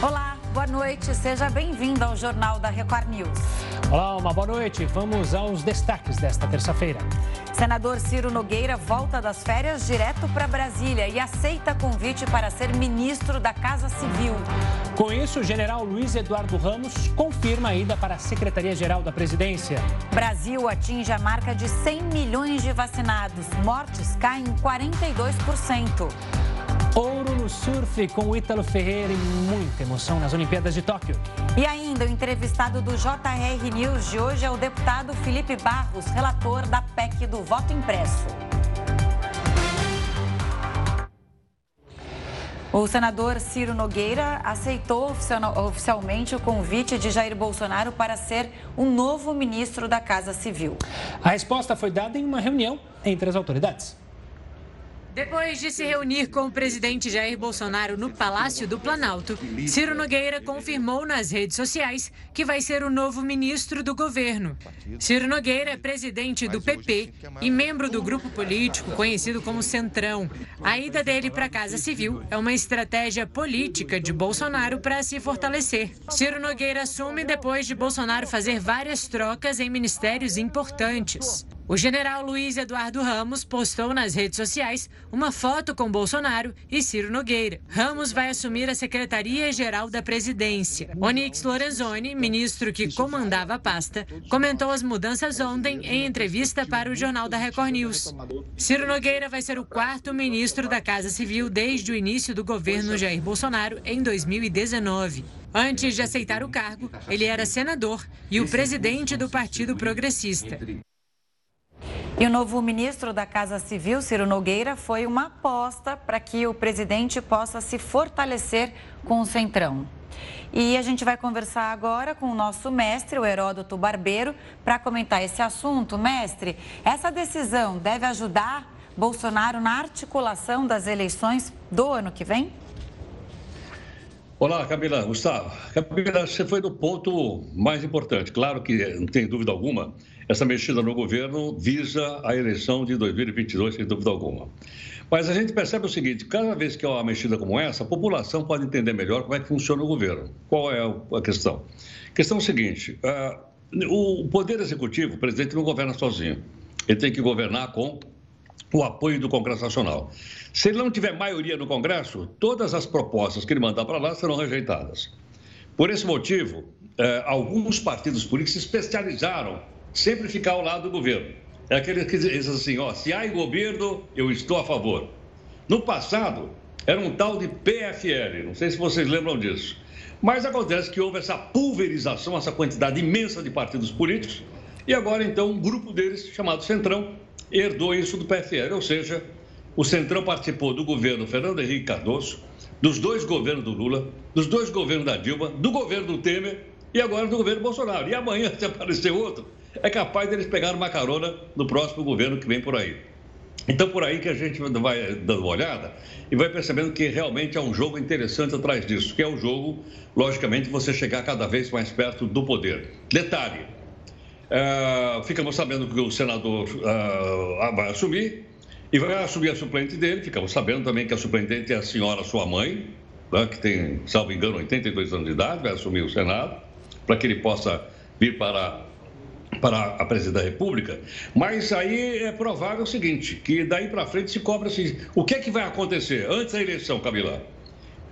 Olá, boa noite. Seja bem-vindo ao Jornal da Record News. Olá, uma boa noite. Vamos aos destaques desta terça-feira. Senador Ciro Nogueira volta das férias direto para Brasília e aceita convite para ser ministro da Casa Civil. Com isso, o general Luiz Eduardo Ramos confirma a ida para a Secretaria-Geral da Presidência. Brasil atinge a marca de 100 milhões de vacinados. Mortes caem 42%. Ouro no surf com o Ítalo Ferreira e muita emoção nas Olimpíadas de Tóquio. E ainda, o entrevistado do JR News de hoje é o deputado Felipe Barros, relator da PEC do voto impresso. O senador Ciro Nogueira aceitou oficialmente o convite de Jair Bolsonaro para ser o um novo ministro da Casa Civil. A resposta foi dada em uma reunião entre as autoridades. Depois de se reunir com o presidente Jair Bolsonaro no Palácio do Planalto, Ciro Nogueira confirmou nas redes sociais que vai ser o novo ministro do governo. Ciro Nogueira é presidente do PP e membro do grupo político conhecido como Centrão. A ida dele para a Casa Civil é uma estratégia política de Bolsonaro para se fortalecer. Ciro Nogueira assume depois de Bolsonaro fazer várias trocas em ministérios importantes. O general Luiz Eduardo Ramos postou nas redes sociais uma foto com Bolsonaro e Ciro Nogueira. Ramos vai assumir a Secretaria-Geral da Presidência. Onyx Lorenzoni, ministro que comandava a pasta, comentou as mudanças ontem em entrevista para o Jornal da Record News. Ciro Nogueira vai ser o quarto ministro da Casa Civil desde o início do governo Jair Bolsonaro em 2019. Antes de aceitar o cargo, ele era senador e o presidente do Partido Progressista. E o novo ministro da Casa Civil, Ciro Nogueira, foi uma aposta para que o presidente possa se fortalecer com o Centrão. E a gente vai conversar agora com o nosso mestre, o Heródoto Barbeiro, para comentar esse assunto. Mestre, essa decisão deve ajudar Bolsonaro na articulação das eleições do ano que vem? Olá, Camila, Gustavo. Camila, você foi no ponto mais importante. Claro que, não tem dúvida alguma, essa mexida no governo visa a eleição de 2022, sem dúvida alguma. Mas a gente percebe o seguinte: cada vez que há uma mexida como essa, a população pode entender melhor como é que funciona o governo. Qual é a questão? A questão é o seguinte: uh, o Poder Executivo, o presidente, não governa sozinho. Ele tem que governar com o apoio do Congresso Nacional. Se ele não tiver maioria no Congresso, todas as propostas que ele mandar para lá serão rejeitadas. Por esse motivo, eh, alguns partidos políticos se especializaram sempre ficar ao lado do governo. É aquele que diz assim, ó, se há governo, eu estou a favor. No passado, era um tal de PFL, não sei se vocês lembram disso. Mas acontece que houve essa pulverização, essa quantidade imensa de partidos políticos, e agora então um grupo deles, chamado Centrão, herdou isso do PFL, ou seja, o Centrão participou do governo Fernando Henrique Cardoso, dos dois governos do Lula, dos dois governos da Dilma, do governo do Temer e agora do governo Bolsonaro. E amanhã, se aparecer outro, é capaz deles pegar uma carona no próximo governo que vem por aí. Então, por aí que a gente vai dando uma olhada e vai percebendo que realmente é um jogo interessante atrás disso, que é o jogo, logicamente, você chegar cada vez mais perto do poder. Detalhe, uh, ficamos sabendo que o senador uh, vai assumir e vai assumir a suplente dele, ficamos sabendo também que a suplente é a senhora, sua mãe, né, que tem, salvo engano, 82 anos de idade, vai assumir o Senado, para que ele possa vir para para a presidência da República, mas aí é provável o seguinte, que daí para frente se cobra assim, o que é que vai acontecer antes da eleição, Camila?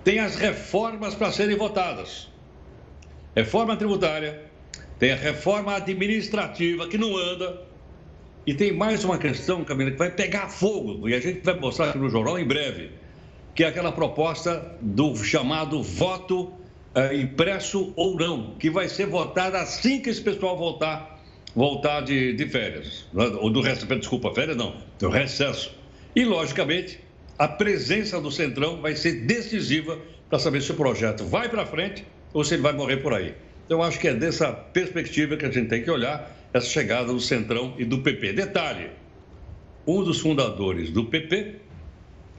Tem as reformas para serem votadas. Reforma tributária, tem a reforma administrativa que não anda, e tem mais uma questão, Camila, que vai pegar fogo, e a gente vai mostrar aqui no jornal em breve, que é aquela proposta do chamado voto é, impresso ou não, que vai ser votada assim que esse pessoal votar voltar de, de férias, é? ou do resto, desculpa, férias não, do recesso. E, logicamente, a presença do Centrão vai ser decisiva para saber se o projeto vai para frente ou se ele vai morrer por aí. Então, acho que é dessa perspectiva que a gente tem que olhar essa chegada do Centrão e do PP. Detalhe: um dos fundadores do PP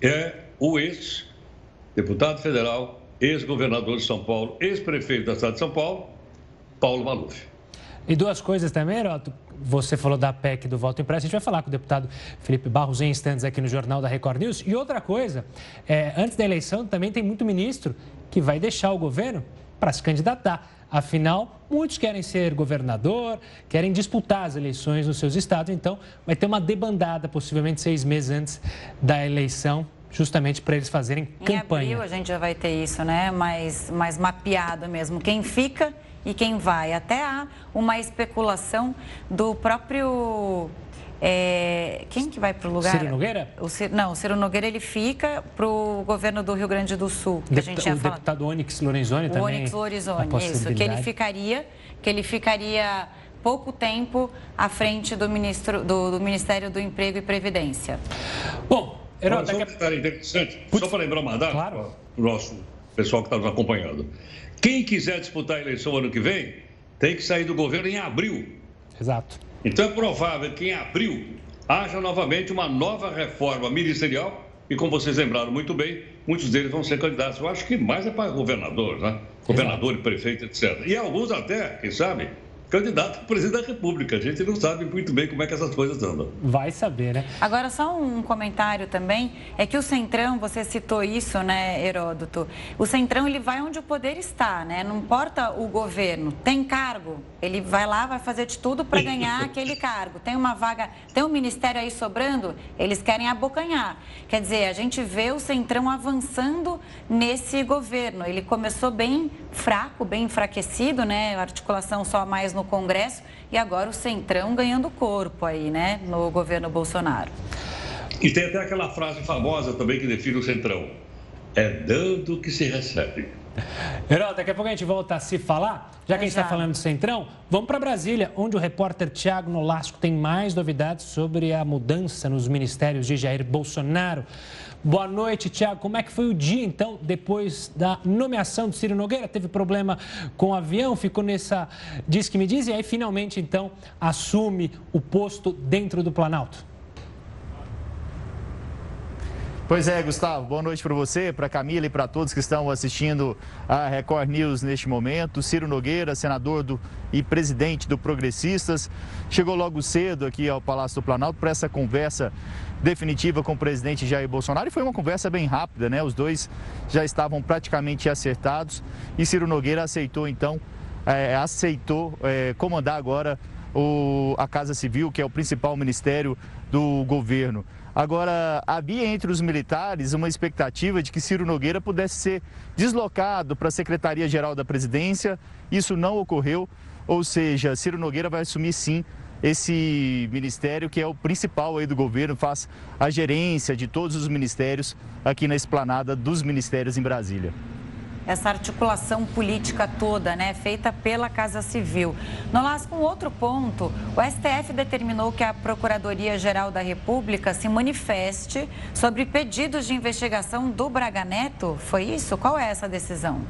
é o ex-deputado federal, ex-governador de São Paulo, ex-prefeito da cidade de São Paulo, Paulo Maluf. E duas coisas também, Heroto. Você falou da PEC do voto impresso, a gente vai falar com o deputado Felipe Barros em instantes aqui no Jornal da Record News. E outra coisa, é, antes da eleição também tem muito ministro que vai deixar o governo para se candidatar. Afinal, muitos querem ser governador, querem disputar as eleições nos seus estados, então vai ter uma debandada, possivelmente seis meses antes da eleição, justamente para eles fazerem em campanha. Em abril a gente já vai ter isso, né? Mais, mais mapeado mesmo. Quem fica e quem vai. Até há uma especulação do próprio é, quem que vai para o lugar? Ciro Nogueira? O Ciro, não, o Ciro Nogueira ele fica para o governo do Rio Grande do Sul. Que Deputa, a gente o falado. deputado Onyx Lorenzoni o também. Onyx Lorenzoni, isso. Que ele ficaria, que ele ficaria pouco tempo à frente do, ministro, do, do Ministério do Emprego e Previdência. Bom, Herói, um detalhe interessante, Putz... só para lembrar uma data claro. para o nosso pessoal que está nos acompanhando. Quem quiser disputar a eleição ano que vem, tem que sair do governo em abril. Exato. Então é provável que em abril haja novamente uma nova reforma ministerial e, como vocês lembraram muito bem, muitos deles vão ser candidatos. Eu acho que mais é para governador, né? Governador Exato. e prefeito, etc. E alguns até, quem sabe, candidato a presidente da República. A gente não sabe muito bem como é que essas coisas andam. Vai saber, né? Agora, só um comentário também, é que o Centrão, você citou isso, né, Heródoto? O Centrão, ele vai onde o poder está, né? Não importa o governo, tem cargo, ele vai lá, vai fazer de tudo para ganhar aquele cargo. Tem uma vaga, tem um ministério aí sobrando, eles querem abocanhar. Quer dizer, a gente vê o Centrão avançando nesse governo. Ele começou bem fraco, bem enfraquecido, né? A articulação só mais no Congresso e agora o Centrão ganhando corpo aí, né, no governo Bolsonaro. E tem até aquela frase famosa também que define o Centrão: é dando que se recebe. Herói, daqui a pouco a gente volta a se falar. Já que a gente está falando do Centrão, vamos para Brasília, onde o repórter Tiago Nolasco tem mais novidades sobre a mudança nos ministérios de Jair Bolsonaro. Boa noite, Tiago. Como é que foi o dia, então, depois da nomeação do Ciro Nogueira? Teve problema com o avião, ficou nessa diz que me diz, e aí finalmente, então, assume o posto dentro do Planalto. Pois é, Gustavo, boa noite para você, para Camila e para todos que estão assistindo a Record News neste momento. Ciro Nogueira, senador do, e presidente do Progressistas, chegou logo cedo aqui ao Palácio do Planalto para essa conversa definitiva com o presidente Jair Bolsonaro e foi uma conversa bem rápida, né? Os dois já estavam praticamente acertados e Ciro Nogueira aceitou então, é, aceitou é, comandar agora o, a Casa Civil, que é o principal ministério do governo. Agora, havia entre os militares uma expectativa de que Ciro Nogueira pudesse ser deslocado para a Secretaria-Geral da Presidência. Isso não ocorreu, ou seja, Ciro Nogueira vai assumir sim esse ministério que é o principal aí do governo, faz a gerência de todos os ministérios aqui na esplanada dos ministérios em Brasília essa articulação política toda, né, feita pela Casa Civil. Nolasco, um outro ponto, o STF determinou que a Procuradoria-Geral da República se manifeste sobre pedidos de investigação do Braga Neto. Foi isso? Qual é essa decisão?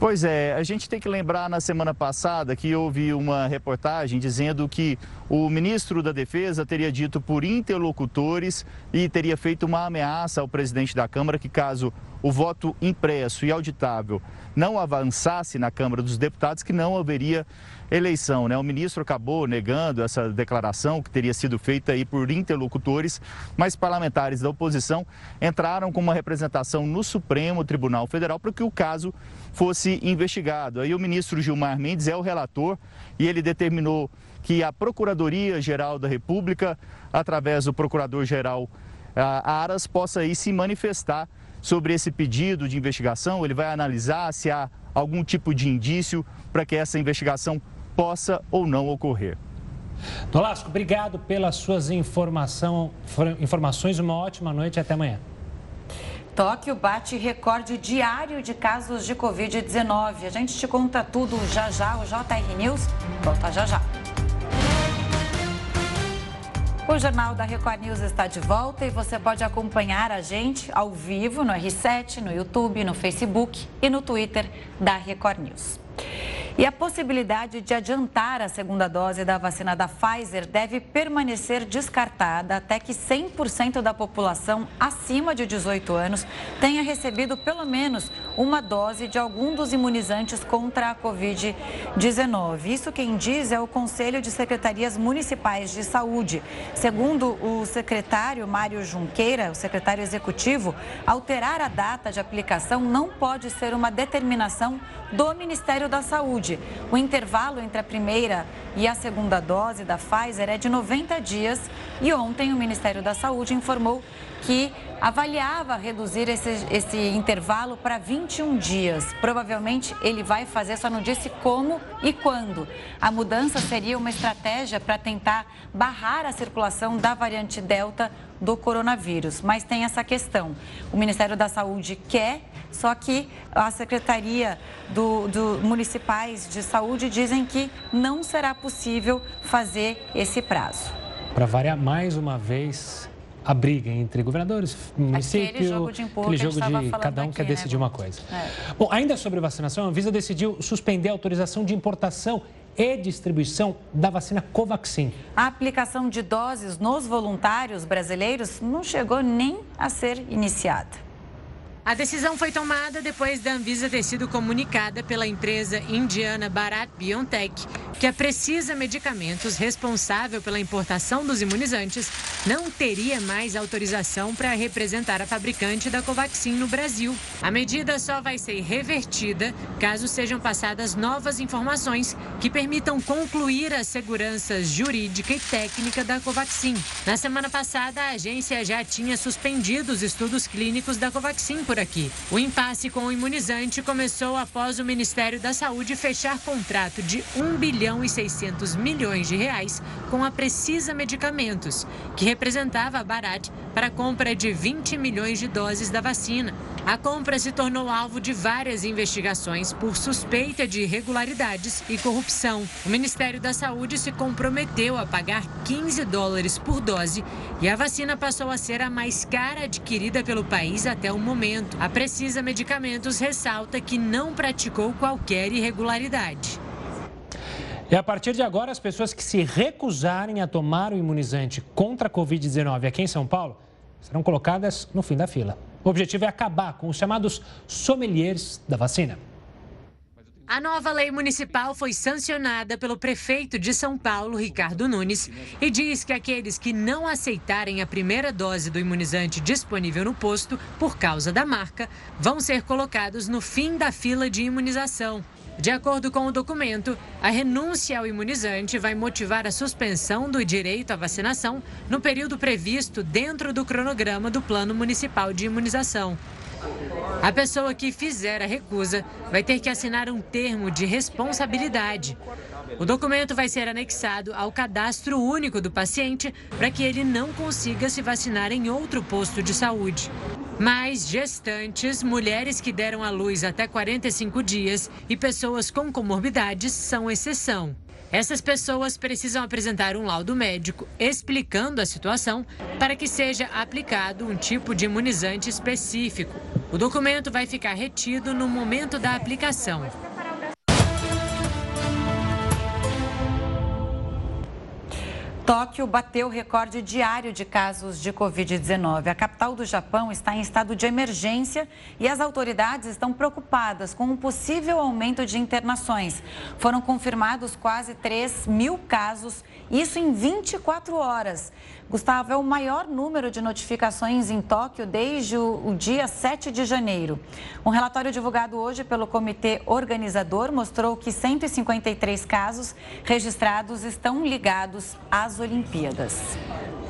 Pois é, a gente tem que lembrar na semana passada que houve uma reportagem dizendo que o ministro da Defesa teria dito por interlocutores e teria feito uma ameaça ao presidente da Câmara que caso o voto impresso e auditável não avançasse na Câmara dos Deputados, que não haveria eleição. Né? O ministro acabou negando essa declaração que teria sido feita aí por interlocutores, mas parlamentares da oposição entraram com uma representação no Supremo Tribunal Federal para que o caso fosse investigado. Aí o ministro Gilmar Mendes é o relator e ele determinou que a Procuradoria-Geral da República, através do Procurador-Geral Aras, possa aí se manifestar sobre esse pedido de investigação. Ele vai analisar se há algum tipo de indício para que essa investigação possa ou não ocorrer. Nolasco, obrigado pelas suas informação, informações. Uma ótima noite e até amanhã. Tóquio bate recorde diário de casos de Covid-19. A gente te conta tudo já já. O JR News volta já já. O Jornal da Record News está de volta e você pode acompanhar a gente ao vivo no R7, no YouTube, no Facebook e no Twitter da Record News. E a possibilidade de adiantar a segunda dose da vacina da Pfizer deve permanecer descartada até que 100% da população acima de 18 anos tenha recebido pelo menos uma dose de algum dos imunizantes contra a Covid-19. Isso quem diz é o Conselho de Secretarias Municipais de Saúde. Segundo o secretário Mário Junqueira, o secretário executivo, alterar a data de aplicação não pode ser uma determinação do Ministério da Saúde. O intervalo entre a primeira e a segunda dose da Pfizer é de 90 dias e ontem o Ministério da Saúde informou que avaliava reduzir esse, esse intervalo para 21 dias. Provavelmente ele vai fazer, só não disse como e quando. A mudança seria uma estratégia para tentar barrar a circulação da variante Delta do coronavírus. Mas tem essa questão: o Ministério da Saúde quer só que a Secretaria do, do, Municipais de Saúde dizem que não será possível fazer esse prazo. Para variar mais uma vez a briga entre governadores, município, aquele jogo de, aquele jogo de cada um aqui, quer né? decidir uma coisa. É. Bom, ainda sobre vacinação, a Anvisa decidiu suspender a autorização de importação e distribuição da vacina Covaxin. A aplicação de doses nos voluntários brasileiros não chegou nem a ser iniciada. A decisão foi tomada depois da Anvisa ter sido comunicada pela empresa indiana Bharat BioNTech que a Precisa Medicamentos, responsável pela importação dos imunizantes, não teria mais autorização para representar a fabricante da Covaxin no Brasil. A medida só vai ser revertida caso sejam passadas novas informações que permitam concluir a segurança jurídica e técnica da Covaxin. Na semana passada, a agência já tinha suspendido os estudos clínicos da Covaxin por aqui. O impasse com o imunizante começou após o Ministério da Saúde fechar contrato de 1 bilhão e 600 milhões de reais com a Precisa Medicamentos, que representava a Barat para a compra de 20 milhões de doses da vacina. A compra se tornou alvo de várias investigações por suspeita de irregularidades e corrupção. O Ministério da Saúde se comprometeu a pagar 15 dólares por dose e a vacina passou a ser a mais cara adquirida pelo país até o momento. A Precisa Medicamentos ressalta que não praticou qualquer irregularidade. E a partir de agora, as pessoas que se recusarem a tomar o imunizante contra a Covid-19 aqui em São Paulo serão colocadas no fim da fila. O objetivo é acabar com os chamados sommeliers da vacina. A nova lei municipal foi sancionada pelo prefeito de São Paulo, Ricardo Nunes, e diz que aqueles que não aceitarem a primeira dose do imunizante disponível no posto por causa da marca vão ser colocados no fim da fila de imunização. De acordo com o documento, a renúncia ao imunizante vai motivar a suspensão do direito à vacinação no período previsto dentro do cronograma do Plano Municipal de Imunização. A pessoa que fizer a recusa vai ter que assinar um termo de responsabilidade. O documento vai ser anexado ao cadastro único do paciente para que ele não consiga se vacinar em outro posto de saúde. Mas gestantes, mulheres que deram à luz até 45 dias e pessoas com comorbidades são exceção. Essas pessoas precisam apresentar um laudo médico explicando a situação para que seja aplicado um tipo de imunizante específico. O documento vai ficar retido no momento da aplicação. Tóquio bateu recorde diário de casos de Covid-19. A capital do Japão está em estado de emergência e as autoridades estão preocupadas com um possível aumento de internações. Foram confirmados quase 3 mil casos, isso em 24 horas. Gustavo, é o maior número de notificações em Tóquio desde o, dia 7 de janeiro. Um relatório divulgado hoje pelo comitê organizador mostrou que 153 casos registrados estão ligados às Olimpíadas.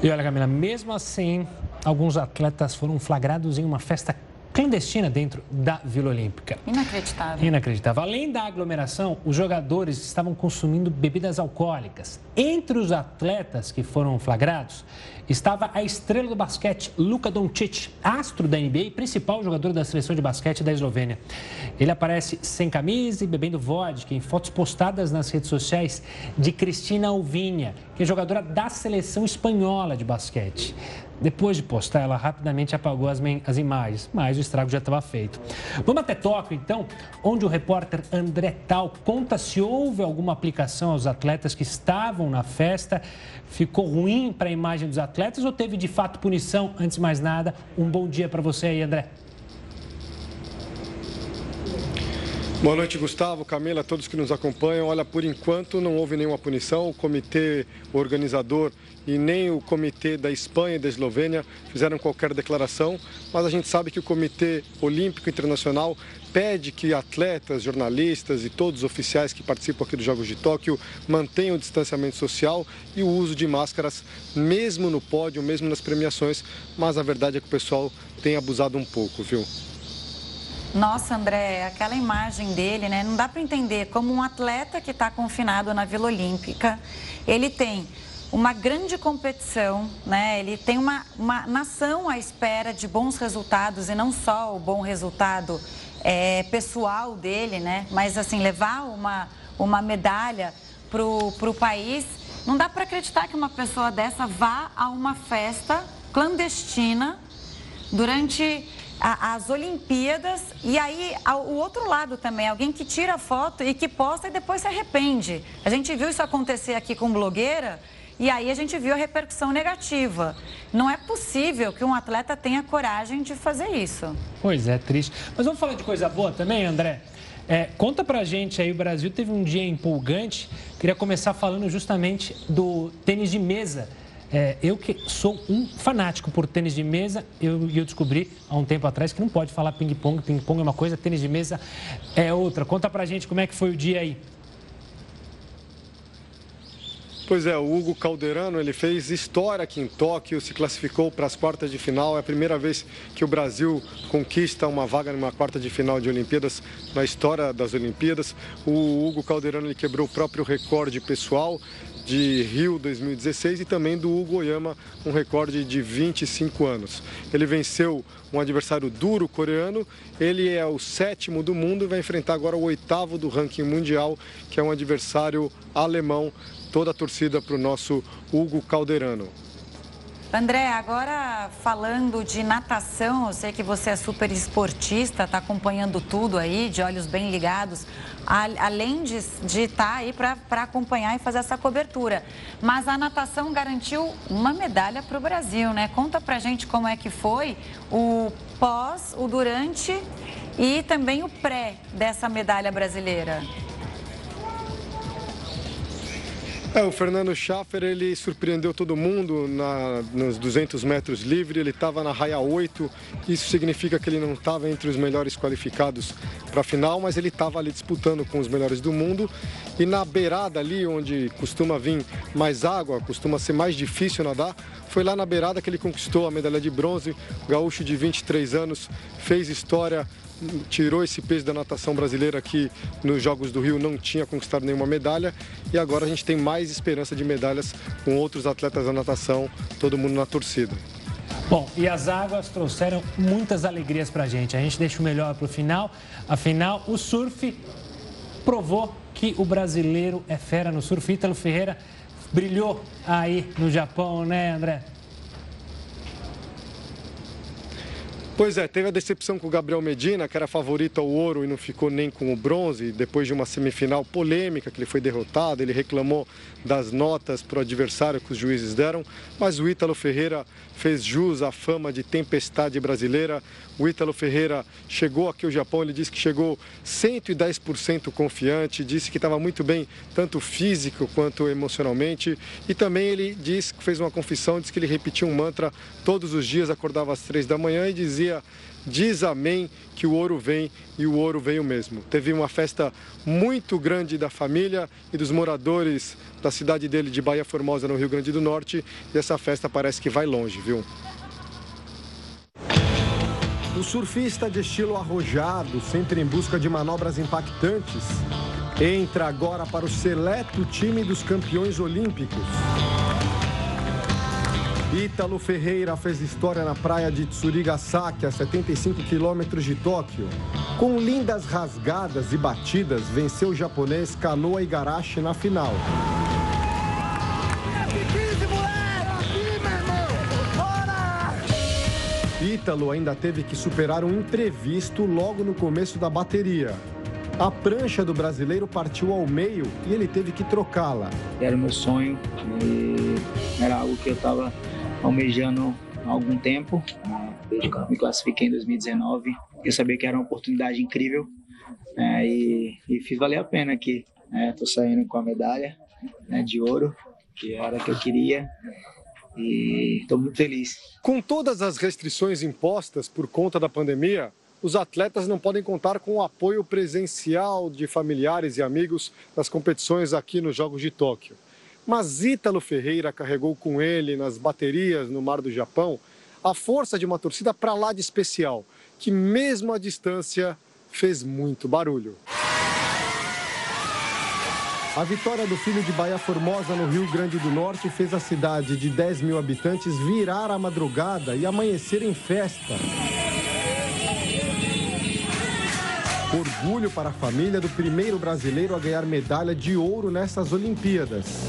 E olha, Camila, mesmo assim, alguns atletas foram flagrados em uma festa clandestina dentro da Vila Olímpica. Inacreditável. Inacreditável. Além da aglomeração, os jogadores estavam consumindo bebidas alcoólicas. Entre os atletas que foram flagrados estava a estrela do basquete, Luka Doncic, astro da NBA e principal jogador da seleção de basquete da Eslovênia. Ele aparece sem camisa e bebendo vodka em fotos postadas nas redes sociais de Cristina Alvinha, que é jogadora da seleção espanhola de basquete. Depois de postar, ela rapidamente apagou as, as imagens, mas o estrago já estava feito. Vamos até Tóquio, então, onde o repórter André Tal conta se houve alguma aplicação aos atletas que estavam na festa. Ficou ruim para a imagem dos atletas ou teve de fato punição? Antes de mais nada, um bom dia para você aí, André. Boa noite, Gustavo, Camila, todos que nos acompanham. Olha, por enquanto não houve nenhuma punição. O comitê organizador e nem o comitê da Espanha e da Eslovênia fizeram qualquer declaração, mas a gente sabe que o Comitê Olímpico Internacional pede que atletas, jornalistas e todos os oficiais que participam aqui dos Jogos de Tóquio mantenham o distanciamento social e o uso de máscaras, mesmo no pódio, mesmo nas premiações. Mas a verdade é que o pessoal tem abusado um pouco, viu? Nossa, André, aquela imagem dele, né? Não dá para entender como um atleta que está confinado na Vila Olímpica, ele tem uma grande competição, né? Ele tem uma, uma nação à espera de bons resultados e não só o bom resultado é, pessoal dele, né? Mas assim levar uma uma medalha pro pro país. Não dá para acreditar que uma pessoa dessa vá a uma festa clandestina durante as Olimpíadas e aí o outro lado também, alguém que tira foto e que posta e depois se arrepende. A gente viu isso acontecer aqui com blogueira e aí a gente viu a repercussão negativa. Não é possível que um atleta tenha coragem de fazer isso. Pois é, triste. Mas vamos falar de coisa boa também, André? É, conta pra gente aí, o Brasil teve um dia empolgante. Queria começar falando justamente do tênis de mesa. É, eu que sou um fanático por tênis de mesa, eu, eu descobri há um tempo atrás que não pode falar ping-pong, ping-pong é uma coisa, tênis de mesa é outra. Conta pra gente como é que foi o dia aí. Pois é, o Hugo Calderano ele fez história aqui em Tóquio, se classificou para as quartas de final. É a primeira vez que o Brasil conquista uma vaga numa quarta de final de Olimpíadas na história das Olimpíadas. O Hugo Calderano ele quebrou o próprio recorde pessoal de Rio 2016 e também do Hugo Oyama, um recorde de 25 anos. Ele venceu um adversário duro coreano, ele é o sétimo do mundo e vai enfrentar agora o oitavo do ranking mundial, que é um adversário alemão. Toda a torcida para o nosso Hugo Calderano. André, agora falando de natação, eu sei que você é super esportista, está acompanhando tudo aí, de olhos bem ligados, além de estar tá aí para acompanhar e fazer essa cobertura. Mas a natação garantiu uma medalha para o Brasil, né? Conta para gente como é que foi o pós, o durante e também o pré dessa medalha brasileira. É, o Fernando Schaffer, ele surpreendeu todo mundo na, nos 200 metros livre, ele estava na raia 8, isso significa que ele não estava entre os melhores qualificados para a final, mas ele estava ali disputando com os melhores do mundo. E na beirada ali, onde costuma vir mais água, costuma ser mais difícil nadar, foi lá na beirada que ele conquistou a medalha de bronze, gaúcho de 23 anos, fez história, tirou esse peso da natação brasileira que nos Jogos do Rio não tinha conquistado nenhuma medalha e agora a gente tem mais esperança de medalhas com outros atletas da natação, todo mundo na torcida. Bom, e as águas trouxeram muitas alegrias para a gente. A gente deixa o melhor para o final. Afinal, o surf provou que o brasileiro é fera no surf. Ítalo Ferreira brilhou aí no Japão, né, André? Pois é, teve a decepção com o Gabriel Medina, que era favorito ao ouro e não ficou nem com o bronze, depois de uma semifinal polêmica, que ele foi derrotado, ele reclamou das notas para o adversário que os juízes deram, mas o Ítalo Ferreira fez jus à fama de tempestade brasileira. O Ítalo Ferreira chegou aqui ao Japão, ele disse que chegou 110% confiante, disse que estava muito bem, tanto físico quanto emocionalmente, e também ele disse que fez uma confissão, disse que ele repetia um mantra todos os dias, acordava às três da manhã e dizia dia diz amém que o ouro vem e o ouro veio mesmo. Teve uma festa muito grande da família e dos moradores da cidade dele de Bahia Formosa, no Rio Grande do Norte, e essa festa parece que vai longe, viu? O surfista de estilo arrojado, sempre em busca de manobras impactantes, entra agora para o seleto time dos campeões olímpicos. Ítalo Ferreira fez história na praia de Tsurigasaki, a 75 quilômetros de Tóquio. Com lindas rasgadas e batidas, venceu o japonês Kanoa Igarashi na final. Ítalo ainda teve que superar um imprevisto logo no começo da bateria. A prancha do brasileiro partiu ao meio e ele teve que trocá-la. Era o meu sonho e era algo que eu estava almejando há algum tempo, desde eu me classifiquei em 2019. Eu sabia que era uma oportunidade incrível né, e, e, fiz valer a pena aqui. Estou né, saindo com a medalha né, de ouro, que era a que eu queria e estou muito feliz. Com todas as restrições impostas por conta da pandemia, os atletas não podem contar com o apoio presencial de familiares e amigos nas competições aqui nos Jogos de Tóquio. Mas Ítalo Ferreira carregou com ele nas baterias no Mar do Japão a força de uma torcida para lá de especial, que mesmo à distância fez muito barulho. A vitória do filho de Bahia Formosa no Rio Grande do Norte fez a cidade de 10 mil habitantes virar a madrugada e amanhecer em festa. Orgulho para a família do primeiro brasileiro a ganhar medalha de ouro nessas Olimpíadas.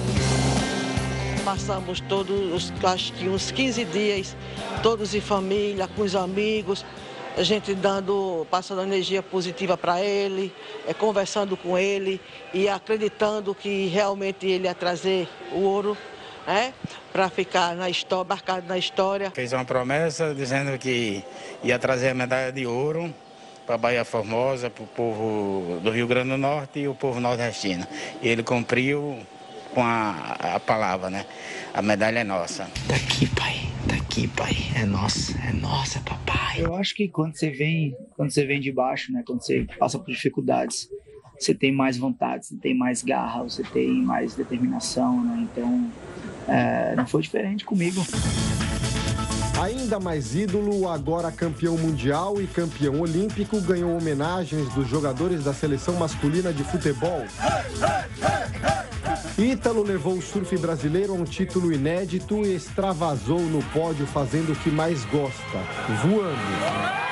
Passamos todos, acho que uns 15 dias, todos em família, com os amigos, a gente dando, passando energia positiva para ele, é, conversando com ele e acreditando que realmente ele ia trazer o ouro né, para ficar na história, marcado na história. Fez uma promessa dizendo que ia trazer a medalha de ouro para a Bahia Formosa, para o povo do Rio Grande do Norte e o povo nordestino. E ele cumpriu com a, a palavra, né? A medalha é nossa. Daqui, pai. Daqui, pai. É nossa. É nossa, papai. Eu acho que quando você vem, quando você vem de baixo, né? Quando você passa por dificuldades, você tem mais vontade, você tem mais garra, você tem mais determinação, né? Então, é, não foi diferente comigo. Ainda mais ídolo, agora campeão mundial e campeão olímpico, ganhou homenagens dos jogadores da seleção masculina de futebol. Ítalo levou o surf brasileiro a um título inédito e extravasou no pódio fazendo o que mais gosta, voando.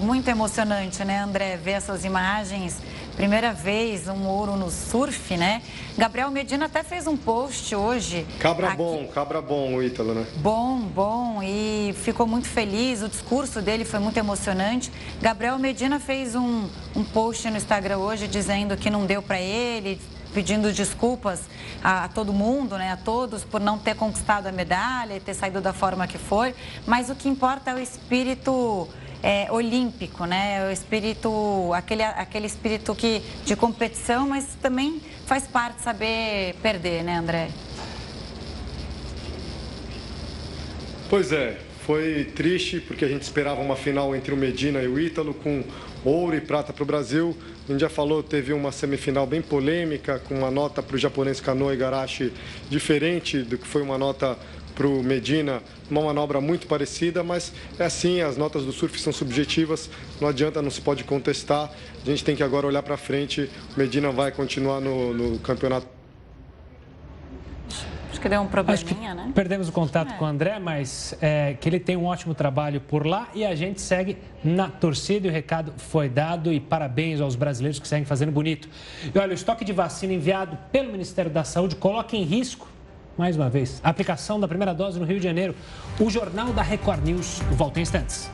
Muito emocionante, né, André, ver essas imagens Primeira vez um ouro no surf, né? Gabriel Medina até fez um post hoje. Cabra aqui. bom, cabra bom o Ítalo, né? Bom, bom. E ficou muito feliz. O discurso dele foi muito emocionante. Gabriel Medina fez um, um post no Instagram hoje dizendo que não deu para ele, pedindo desculpas a, a, todo mundo, né, a todos, por não ter conquistado a medalha e ter saído da forma que foi. Mas o que importa é o espírito é, olímpico, né? O espírito, aquele, aquele espírito que, de competição, mas também faz parte saber perder, né, André? Pois é, foi triste porque a gente esperava uma final entre o Medina e o Ítalo com ouro e prata para o Brasil. A gente já falou, teve uma semifinal bem polêmica, com uma nota para o japonês Kanoa Igarashi diferente do que foi uma nota para o Medina, uma manobra muito parecida, mas é assim, as notas do surf são subjetivas, não adianta, não se pode contestar. A gente tem que agora olhar para frente. O Medina vai continuar no, no campeonato Acho que deu um probleminha, né? Perdemos o contato é. com o André, mas é, que ele tem um ótimo trabalho por lá e a gente segue na torcida e o recado foi dado e parabéns aos brasileiros que seguem fazendo bonito. E olha, o estoque de vacina enviado pelo Ministério da Saúde coloca em risco mais uma vez, a aplicação da primeira dose no Rio de Janeiro. O Jornal da Record News volta em instantes.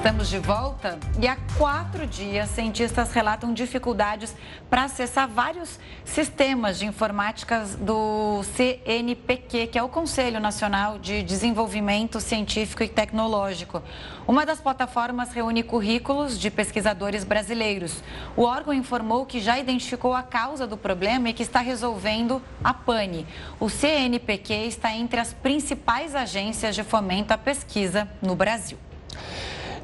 Estamos de volta e há quatro dias cientistas relatam dificuldades para acessar vários sistemas de informática do CNPq, que é o Conselho Nacional de Desenvolvimento Científico e Tecnológico. Uma das plataformas reúne currículos de pesquisadores brasileiros. O órgão informou que já identificou a causa do problema e que está resolvendo a pane. O CNPq está entre as principais agências de fomento à pesquisa no Brasil.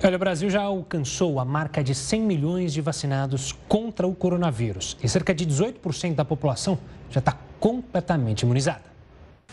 Olha, o Brasil já alcançou a marca de 100 milhões de vacinados contra o coronavírus e cerca de 18% da população já está completamente imunizada.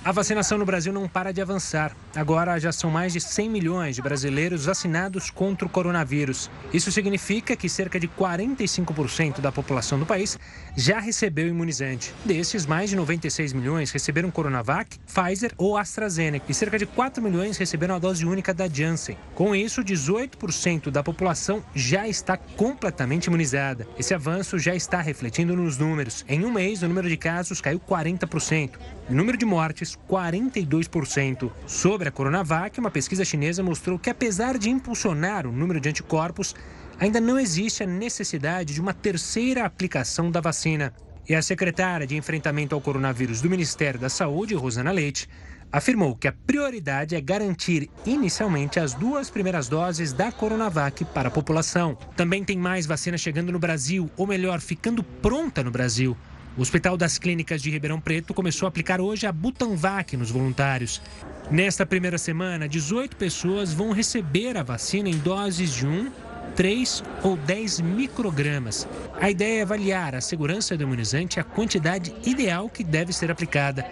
A vacinação no Brasil não para de avançar. Agora já são mais de 100 milhões de brasileiros vacinados contra o coronavírus. Isso significa que cerca de 45% da população do país já recebeu imunizante. Desses, mais de 96 milhões receberam Coronavac, Pfizer ou AstraZeneca e cerca de 4 milhões receberam a dose única da Janssen. Com isso, 18% da população já está completamente imunizada. Esse avanço já está refletindo nos números. Em um mês, o número de casos caiu 40%. O número de mortes 42%. Sobre a Coronavac, uma pesquisa chinesa mostrou que, apesar de impulsionar o número de anticorpos, ainda não existe a necessidade de uma terceira aplicação da vacina. E a secretária de enfrentamento ao coronavírus do Ministério da Saúde, Rosana Leite, afirmou que a prioridade é garantir inicialmente as duas primeiras doses da Coronavac para a população. Também tem mais vacina chegando no Brasil, ou melhor, ficando pronta no Brasil. O Hospital das Clínicas de Ribeirão Preto começou a aplicar hoje a Butanvac nos voluntários. Nesta primeira semana, 18 pessoas vão receber a vacina em doses de 1, 3 ou 10 microgramas. A ideia é avaliar a segurança do imunizante e a quantidade ideal que deve ser aplicada.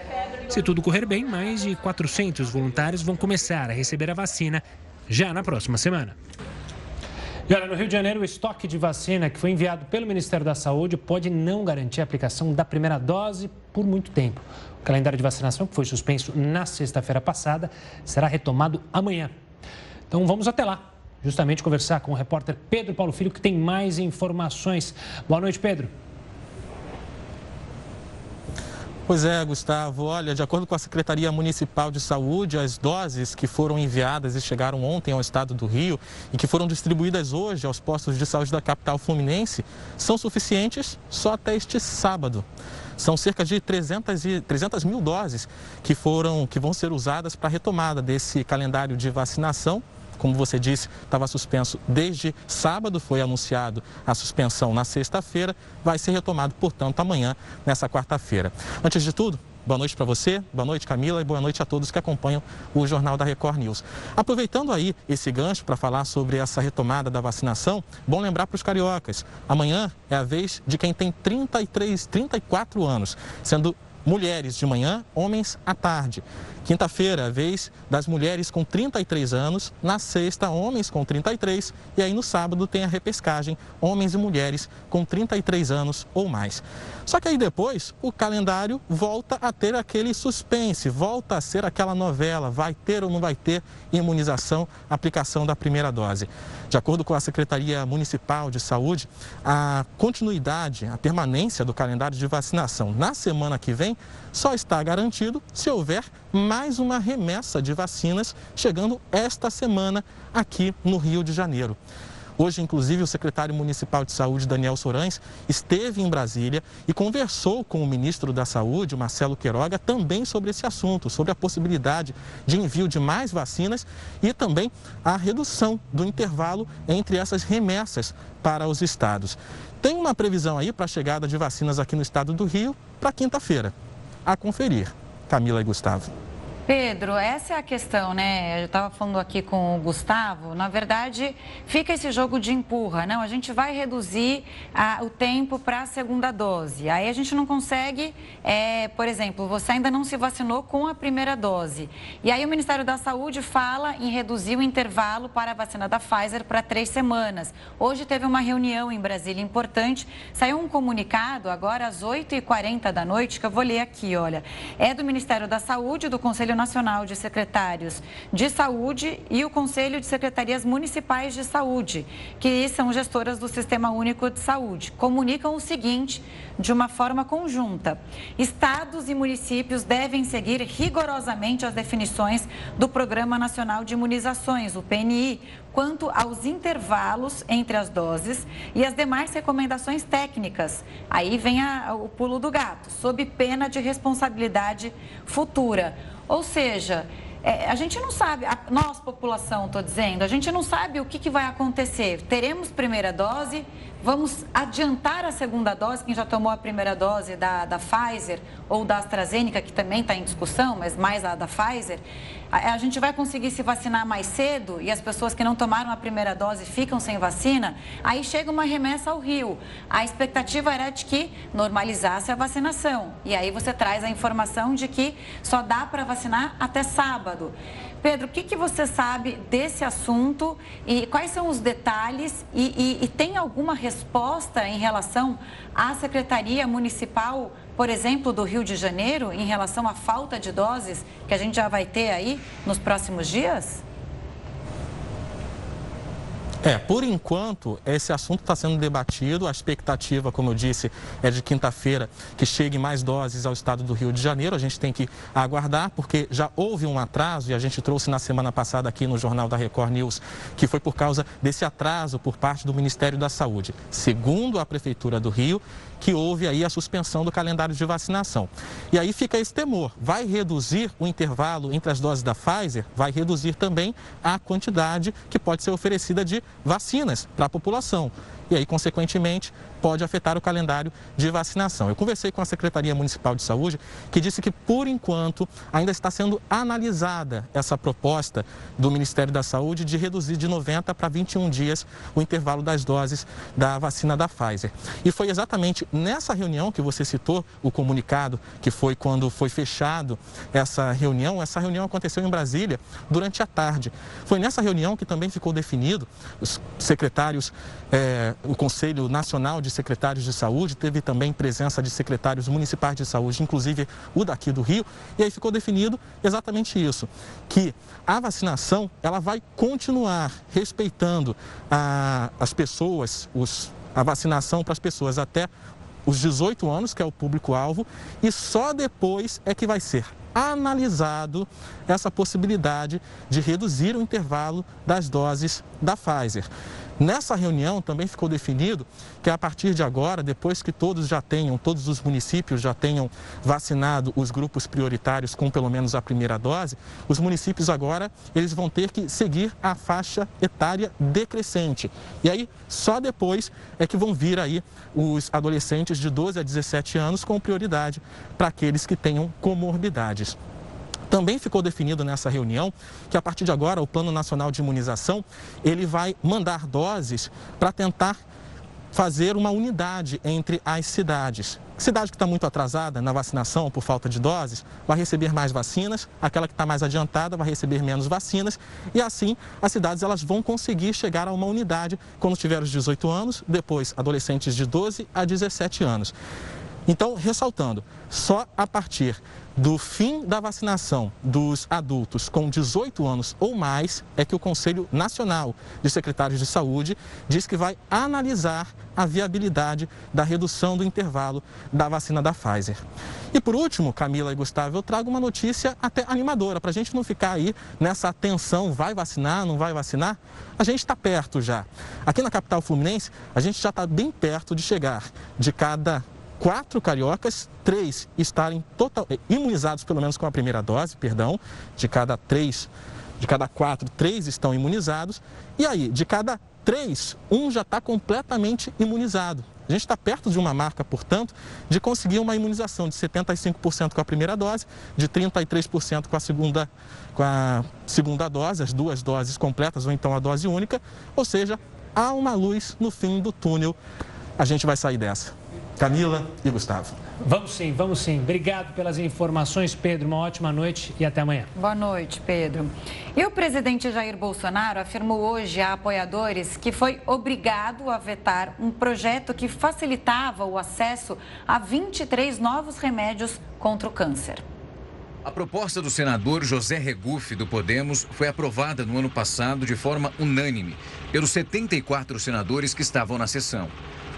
Se tudo correr bem, mais de 400 voluntários vão começar a receber a vacina já na próxima semana. E olha, no Rio de Janeiro, o estoque de vacina que foi enviado pelo Ministério da Saúde pode não garantir a aplicação da primeira dose por muito tempo. O calendário de vacinação, que foi suspenso na sexta-feira passada, será retomado amanhã. Então vamos até lá, justamente conversar com o repórter Pedro Paulo Filho, que tem mais informações. Boa noite, Pedro. Pois é, Gustavo. Olha, de acordo com a Secretaria Municipal de Saúde, as doses que foram enviadas e chegaram ontem ao estado do Rio e que foram distribuídas hoje aos postos de saúde da capital fluminense são suficientes só até este sábado. São cerca de 300, e, 300 mil doses que, foram, que vão ser usadas para a retomada desse calendário de vacinação como você disse, estava suspenso desde sábado, foi anunciado a suspensão na sexta-feira, vai ser retomado, portanto, amanhã, nessa quarta-feira. Antes de tudo, Boa noite para você, boa noite Camila e boa noite a todos que acompanham o Jornal da Record News. Aproveitando aí esse gancho para falar sobre essa retomada da vacinação, bom lembrar para os cariocas, amanhã é a vez de quem tem 33, 34 anos, sendo mulheres de manhã, homens à tarde. Quinta-feira, vez das mulheres com 33 anos. Na sexta, homens com 33. E aí no sábado tem a repescagem, homens e mulheres com 33 anos ou mais. Só que aí depois o calendário volta a ter aquele suspense, volta a ser aquela novela: vai ter ou não vai ter imunização, aplicação da primeira dose. De acordo com a Secretaria Municipal de Saúde, a continuidade, a permanência do calendário de vacinação na semana que vem só está garantido se houver mais uma remessa de vacinas chegando esta semana aqui no Rio de Janeiro. Hoje, inclusive, o secretário municipal de saúde, Daniel Sorães, esteve em Brasília e conversou com o ministro da Saúde, Marcelo Queiroga, também sobre esse assunto, sobre a possibilidade de envio de mais vacinas e também a redução do intervalo entre essas remessas para os estados. Tem uma previsão aí para a chegada de vacinas aqui no estado do Rio para quinta-feira. A conferir. Camila e Gustavo. Pedro, essa é a questão, né? Eu estava falando aqui com o Gustavo. Na verdade, fica esse jogo de empurra. Não, a gente vai reduzir a, o tempo para a segunda dose. Aí a gente não consegue, é, por exemplo, você ainda não se vacinou com a primeira dose. E aí o Ministério da Saúde fala em reduzir o intervalo para a vacina da Pfizer para três semanas. Hoje teve uma reunião em Brasília importante. Saiu um comunicado agora às 8h40 da noite, que eu vou ler aqui, olha. É do Ministério da Saúde, do Conselho Nacional de Secretários de Saúde e o Conselho de Secretarias Municipais de Saúde, que são gestoras do Sistema Único de Saúde, comunicam o seguinte de uma forma conjunta: estados e municípios devem seguir rigorosamente as definições do Programa Nacional de Imunizações, o PNI, quanto aos intervalos entre as doses e as demais recomendações técnicas. Aí vem a, o pulo do gato, sob pena de responsabilidade futura. Ou seja, é, a gente não sabe, a, nós, população, estou dizendo, a gente não sabe o que, que vai acontecer. Teremos primeira dose, vamos adiantar a segunda dose, quem já tomou a primeira dose da, da Pfizer ou da AstraZeneca, que também está em discussão, mas mais a da Pfizer. A, gente vai conseguir se vacinar mais cedo e as pessoas que não tomaram a primeira dose ficam sem vacina, aí chega uma remessa ao Rio. A expectativa era de que normalizasse a vacinação. E aí você traz a informação de que só dá para vacinar até sábado. Pedro, o que, que você sabe desse assunto e quais são os detalhes? E, e, e tem alguma resposta em relação à Secretaria Municipal, por exemplo, do Rio de Janeiro, em relação à falta de doses que a gente já vai ter aí nos próximos dias? É, por enquanto, esse assunto está sendo debatido. A expectativa, como eu disse, é de quinta-feira que chegue mais doses ao estado do Rio de Janeiro. A gente tem que aguardar, porque já houve um atraso e a gente trouxe na semana passada aqui no Jornal da Record News que foi por causa desse atraso por parte do Ministério da Saúde. Segundo a Prefeitura do Rio, que houve aí a suspensão do calendário de vacinação. E aí fica esse temor: vai reduzir o intervalo entre as doses da Pfizer? Vai reduzir também a quantidade que pode ser oferecida de vacinas para a população. E aí, consequentemente, pode afetar o calendário de vacinação. Eu conversei com a Secretaria Municipal de Saúde, que disse que, por enquanto, ainda está sendo analisada essa proposta do Ministério da Saúde de reduzir de 90 para 21 dias o intervalo das doses da vacina da Pfizer. E foi exatamente nessa reunião que você citou, o comunicado, que foi quando foi fechado essa reunião. Essa reunião aconteceu em Brasília durante a tarde. Foi nessa reunião que também ficou definido, os secretários, é, o Conselho Nacional de secretários de saúde, teve também presença de secretários municipais de saúde, inclusive o daqui do Rio, e aí ficou definido exatamente isso, que a vacinação ela vai continuar respeitando a, as pessoas, os, a vacinação para as pessoas até os 18 anos, que é o público-alvo, e só depois é que vai ser analisado essa possibilidade de reduzir o intervalo das doses da Pfizer. Nessa reunião também ficou definido que a partir de agora, depois que todos já tenham, todos os municípios já tenham vacinado os grupos prioritários com pelo menos a primeira dose, os municípios agora eles vão ter que seguir a faixa etária decrescente. E aí só depois é que vão vir aí os adolescentes de 12 a 17 anos com prioridade para aqueles que tenham comorbidades. Também ficou definido nessa reunião que a partir de agora o Plano Nacional de Imunização ele vai mandar doses para tentar fazer uma unidade entre as cidades. Cidade que está muito atrasada na vacinação por falta de doses vai receber mais vacinas, aquela que está mais adiantada vai receber menos vacinas e assim as cidades elas vão conseguir chegar a uma unidade quando tiver os 18 anos, depois adolescentes de 12 a 17 anos. Então, ressaltando, só a partir do fim da vacinação dos adultos com 18 anos ou mais é que o Conselho Nacional de Secretários de Saúde diz que vai analisar a viabilidade da redução do intervalo da vacina da Pfizer. E por último, Camila e Gustavo, eu trago uma notícia até animadora, para a gente não ficar aí nessa tensão, vai vacinar, não vai vacinar? A gente está perto já. Aqui na capital fluminense, a gente já está bem perto de chegar de cada quatro cariocas, três estarem total, eh, imunizados pelo menos com a primeira dose, perdão, de cada três, de cada quatro, três estão imunizados. E aí, de cada três, um já está completamente imunizado. A gente está perto de uma marca, portanto, de conseguir uma imunização de 75% com a primeira dose, de 33% com a segunda, com a segunda dose, as duas doses completas ou então a dose única. Ou seja, há uma luz no fim do túnel. A gente vai sair dessa. Camila e Gustavo. Vamos sim, vamos sim. Obrigado pelas informações, Pedro. Uma ótima noite e até amanhã. Boa noite, Pedro. E o presidente Jair Bolsonaro afirmou hoje a apoiadores que foi obrigado a vetar um projeto que facilitava o acesso a 23 novos remédios contra o câncer. A proposta do senador José Regufe, do Podemos, foi aprovada no ano passado de forma unânime pelos 74 senadores que estavam na sessão.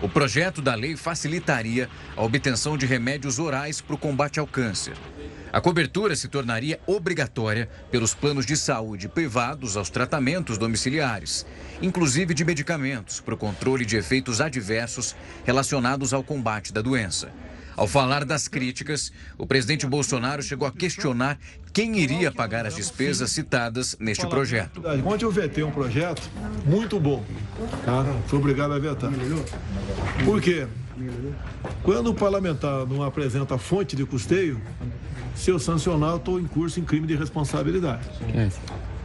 O projeto da lei facilitaria a obtenção de remédios orais para o combate ao câncer. A cobertura se tornaria obrigatória pelos planos de saúde privados aos tratamentos domiciliares, inclusive de medicamentos para o controle de efeitos adversos relacionados ao combate da doença. Ao falar das críticas, o presidente Bolsonaro chegou a questionar quem iria pagar as despesas citadas neste projeto. Ontem eu vetei um projeto muito bom, tá? Fui obrigado a vetar. Por quê? Quando o parlamentar não apresenta fonte de custeio, se eu sancionar, eu estou em curso em crime de responsabilidade.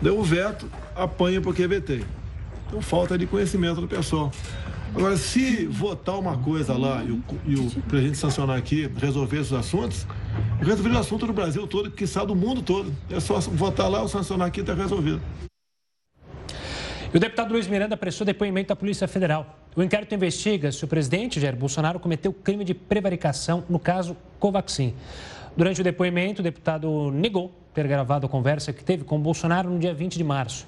Deu o veto, apanha porque vetei. Então, falta de conhecimento do pessoal. Agora, se votar uma coisa lá e o, e o presidente sancionar aqui, resolver esses assuntos, resolver o assunto do Brasil todo, que sabe do mundo todo. É só votar lá, ou sancionar aqui, está resolvido. E o deputado Luiz Miranda prestou depoimento à Polícia Federal. O inquérito investiga se o presidente Jair Bolsonaro cometeu crime de prevaricação no caso Covaxin. Durante o depoimento, o deputado negou ter gravado a conversa que teve com Bolsonaro no dia 20 de março.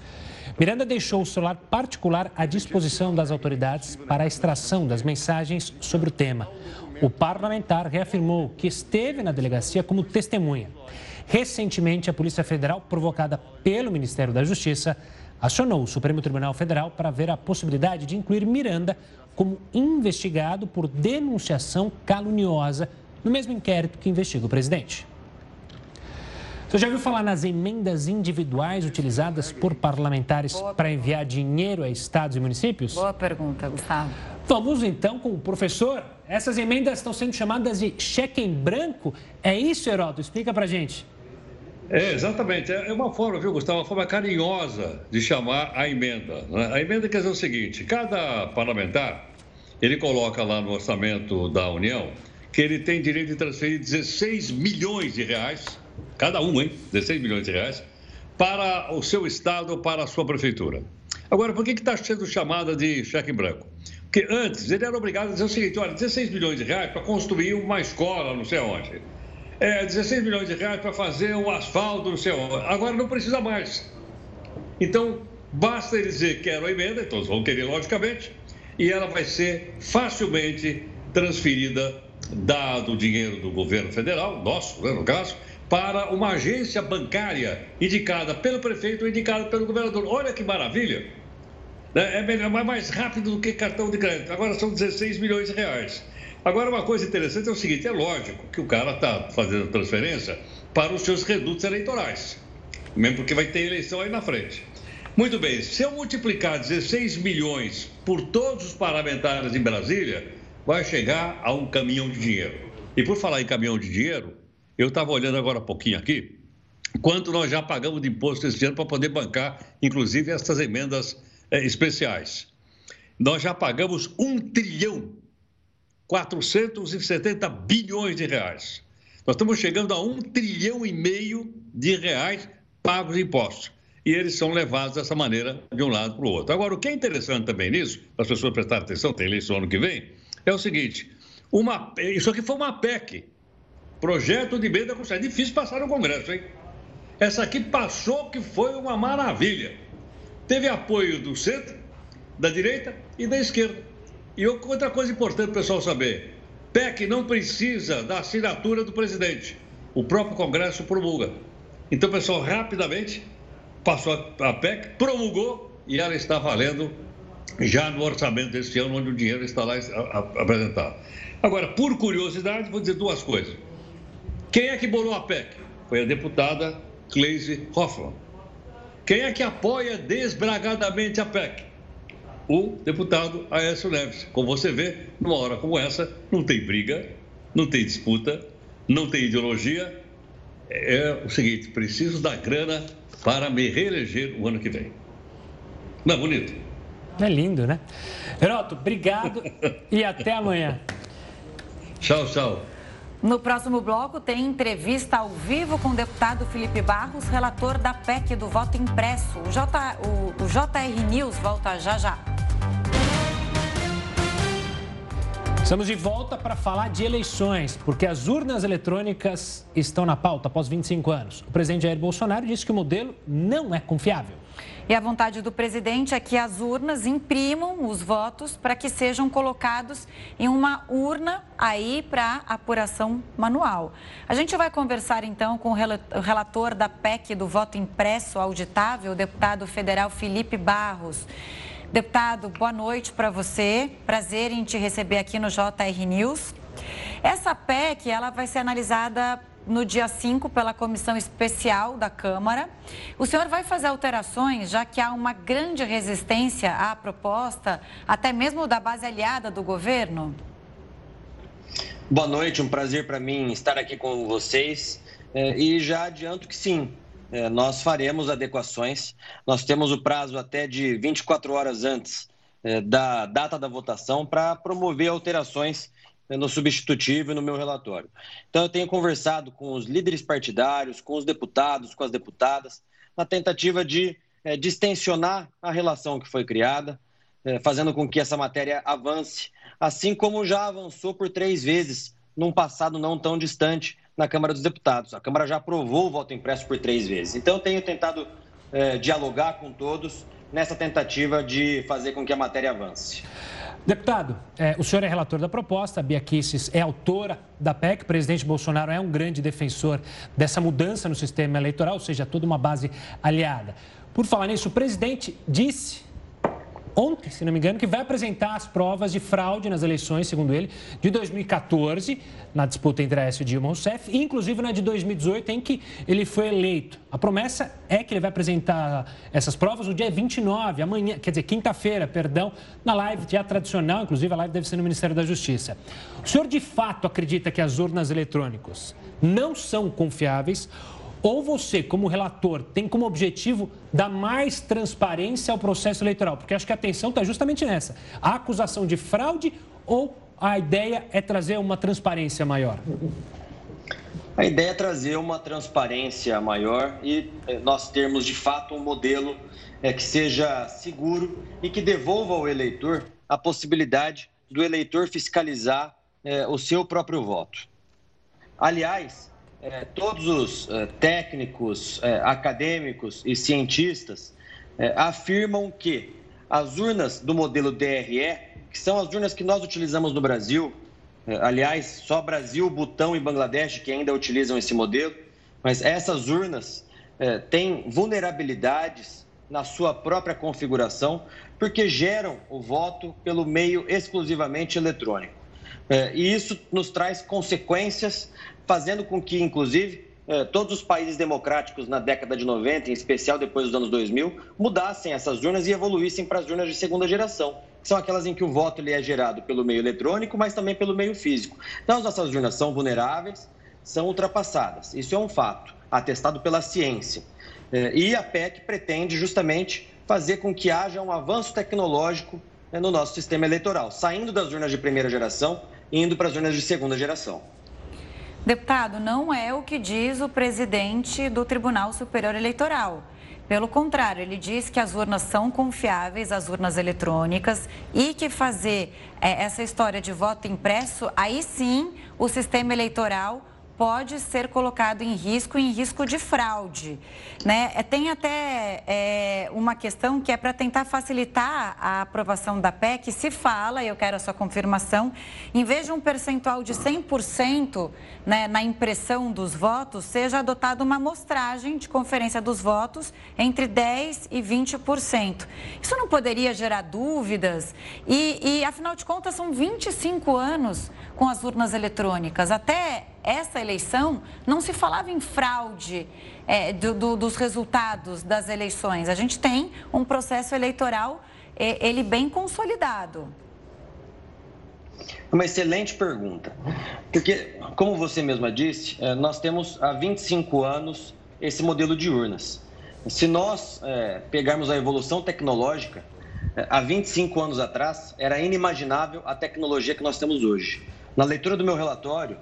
Miranda deixou o celular particular à disposição das autoridades para a extração das mensagens sobre o tema. O parlamentar reafirmou que esteve na delegacia como testemunha. Recentemente, a Polícia Federal, provocada pelo Ministério da Justiça, acionou o Supremo Tribunal Federal para ver a possibilidade de incluir Miranda como investigado por denunciação caluniosa no mesmo inquérito que investiga o presidente. Você já ouviu falar nas emendas individuais utilizadas por parlamentares para enviar dinheiro a estados e municípios? Boa pergunta, Gustavo. Vamos então com o professor. Essas emendas estão sendo chamadas de cheque em branco. É isso, Heroto? Explica para gente. É, exatamente. É uma forma, viu, Gustavo, uma forma carinhosa de chamar a emenda. Né? A emenda quer dizer o seguinte: cada parlamentar ele coloca lá no orçamento da União que ele tem direito de transferir 16 milhões de reais, cada um, hein? 16 milhões de reais, para o seu estado, para a sua prefeitura. Agora, por que está sendo chamada de cheque branco? Porque antes ele era obrigado a dizer o seguinte: olha, 16 milhões de reais para construir uma escola, não sei aonde é, 16 milhões de reais para fazer um asfalto, não sei onde. Agora não precisa mais. Então, basta ele dizer quero a emenda, todos vão querer, logicamente, e ela vai ser facilmente transferida, dado o dinheiro do governo federal, nosso, né, no caso, para uma agência bancária indicada pelo prefeito ou indicada pelo governador. Olha que maravilha! Né, é melhor, mais rápido do que cartão de crédito. Agora são 16 milhões de reais. Agora, uma coisa interessante é o seguinte: é lógico que o cara está fazendo transferência para os seus redutos eleitorais, mesmo porque vai ter eleição aí na frente. Muito bem, se eu multiplicar 16 milhões por todos os parlamentares em Brasília, vai chegar a um caminhão de dinheiro. E por falar em caminhão de dinheiro, eu estava olhando agora um pouquinho aqui, quanto nós já pagamos de imposto esse ano para poder bancar, inclusive, essas emendas eh, especiais. Nós já pagamos um trilhão 470 bilhões de reais. Nós estamos chegando a um trilhão e meio de reais pagos em impostos. E eles são levados dessa maneira de um lado para o outro. Agora, o que é interessante também nisso, para as pessoas prestarem atenção, tem eleição ano que vem, é o seguinte: uma, isso aqui foi uma PEC, projeto de emenda É difícil passar no Congresso, hein? Essa aqui passou que foi uma maravilha. Teve apoio do centro, da direita e da esquerda. E outra coisa importante o pessoal saber: PEC não precisa da assinatura do presidente. O próprio Congresso promulga. Então, pessoal rapidamente passou a PEC, promulgou e ela está valendo já no orçamento deste ano, onde o dinheiro está lá apresentado. Agora, por curiosidade, vou dizer duas coisas. Quem é que bolou a PEC? Foi a deputada Cleise Hoffmann. Quem é que apoia desbragadamente a PEC? o deputado Aécio Neves. Como você vê, numa hora como essa, não tem briga, não tem disputa, não tem ideologia. É o seguinte: preciso da grana para me reeleger o ano que vem. Não é bonito? É lindo, né? Heroto, obrigado e até amanhã. Tchau, tchau. No próximo bloco, tem entrevista ao vivo com o deputado Felipe Barros, relator da PEC do voto impresso. O, J, o, o JR News volta já já. Estamos de volta para falar de eleições, porque as urnas eletrônicas estão na pauta após 25 anos. O presidente Jair Bolsonaro disse que o modelo não é confiável. E a vontade do presidente é que as urnas imprimam os votos para que sejam colocados em uma urna aí para apuração manual. A gente vai conversar então com o relator da PEC do voto impresso auditável, o deputado federal Felipe Barros. Deputado, boa noite para você. Prazer em te receber aqui no JR News. Essa PEC ela vai ser analisada no dia 5 pela comissão especial da Câmara. O senhor vai fazer alterações, já que há uma grande resistência à proposta, até mesmo da base aliada do governo? Boa noite, um prazer para mim estar aqui com vocês. e já adianto que sim, nós faremos adequações. Nós temos o prazo até de 24 horas antes da data da votação para promover alterações no substitutivo e no meu relatório. Então, eu tenho conversado com os líderes partidários, com os deputados, com as deputadas, na tentativa de é, distensionar a relação que foi criada, é, fazendo com que essa matéria avance, assim como já avançou por três vezes num passado não tão distante na Câmara dos Deputados. A Câmara já aprovou o voto impresso por três vezes. Então, eu tenho tentado é, dialogar com todos nessa tentativa de fazer com que a matéria avance. Deputado, é, o senhor é relator da proposta, a Bia Kicis é autora da PEC, o presidente Bolsonaro é um grande defensor dessa mudança no sistema eleitoral, ou seja, toda uma base aliada. Por falar nisso, o presidente disse ontem, se não me engano, que vai apresentar as provas de fraude nas eleições, segundo ele, de 2014, na disputa entre Aécio e Dilma Rousseff, e inclusive na de 2018, em que ele foi eleito. A promessa é que ele vai apresentar essas provas no dia 29, amanhã, quer dizer, quinta-feira, perdão, na live já tradicional, inclusive a live deve ser no Ministério da Justiça. O senhor de fato acredita que as urnas eletrônicas não são confiáveis? Ou você, como relator, tem como objetivo dar mais transparência ao processo eleitoral? Porque acho que a atenção está justamente nessa. A acusação de fraude ou a ideia é trazer uma transparência maior? A ideia é trazer uma transparência maior e eh, nós termos de fato um modelo é, que seja seguro e que devolva ao eleitor a possibilidade do eleitor fiscalizar é, o seu próprio voto. Aliás, é, todos os é, técnicos, é, acadêmicos e cientistas é, afirmam que as urnas do modelo DRE, que são as urnas que nós utilizamos no Brasil, aliás, só Brasil, Butão e Bangladesh que ainda utilizam esse modelo, mas essas urnas têm vulnerabilidades na sua própria configuração, porque geram o voto pelo meio exclusivamente eletrônico. E isso nos traz consequências fazendo com que, inclusive, eh, todos os países democráticos na década de 90, em especial depois dos anos 2000, mudassem essas urnas e evoluíssem para as urnas de segunda geração, que são aquelas em que o voto ele é gerado pelo meio eletrônico, mas também pelo meio físico. Então, as nossas urnas são vulneráveis, são ultrapassadas. Isso é um fato, atestado pela ciência. Eh, e a PEC pretende justamente fazer com que haja um avanço tecnológico eh, no nosso sistema eleitoral, saindo das urnas de primeira geração e indo para as urnas de segunda geração. Deputado, não é o que diz o presidente do Tribunal Superior Eleitoral. Pelo contrário, ele diz que as urnas são confiáveis, as urnas eletrônicas, e que fazer é, essa história de voto impresso, aí sim o sistema eleitoral pode ser colocado em risco, em risco de fraude. Né? É, tem até é, uma questão que é para tentar facilitar a aprovação da PEC, se fala, e eu quero a sua confirmação, em vez de um percentual de 100% né, na impressão dos votos, seja adotada uma amostragem de conferência dos votos entre 10% e 20%. Isso não poderia gerar dúvidas? E, e afinal de contas, são 25 anos com as urnas eletrônicas. Até essa eleição, não se falava em fraude é, do, do, dos resultados das eleições. A gente tem um processo eleitoral, é, ele bem consolidado. Uma excelente pergunta. Porque, como você mesma disse, é, nós temos há 25 anos esse modelo de urnas. Se nós é, pegarmos a evolução tecnológica, é, há 25 anos atrás, era inimaginável a tecnologia que nós temos hoje. Na leitura do meu relatório,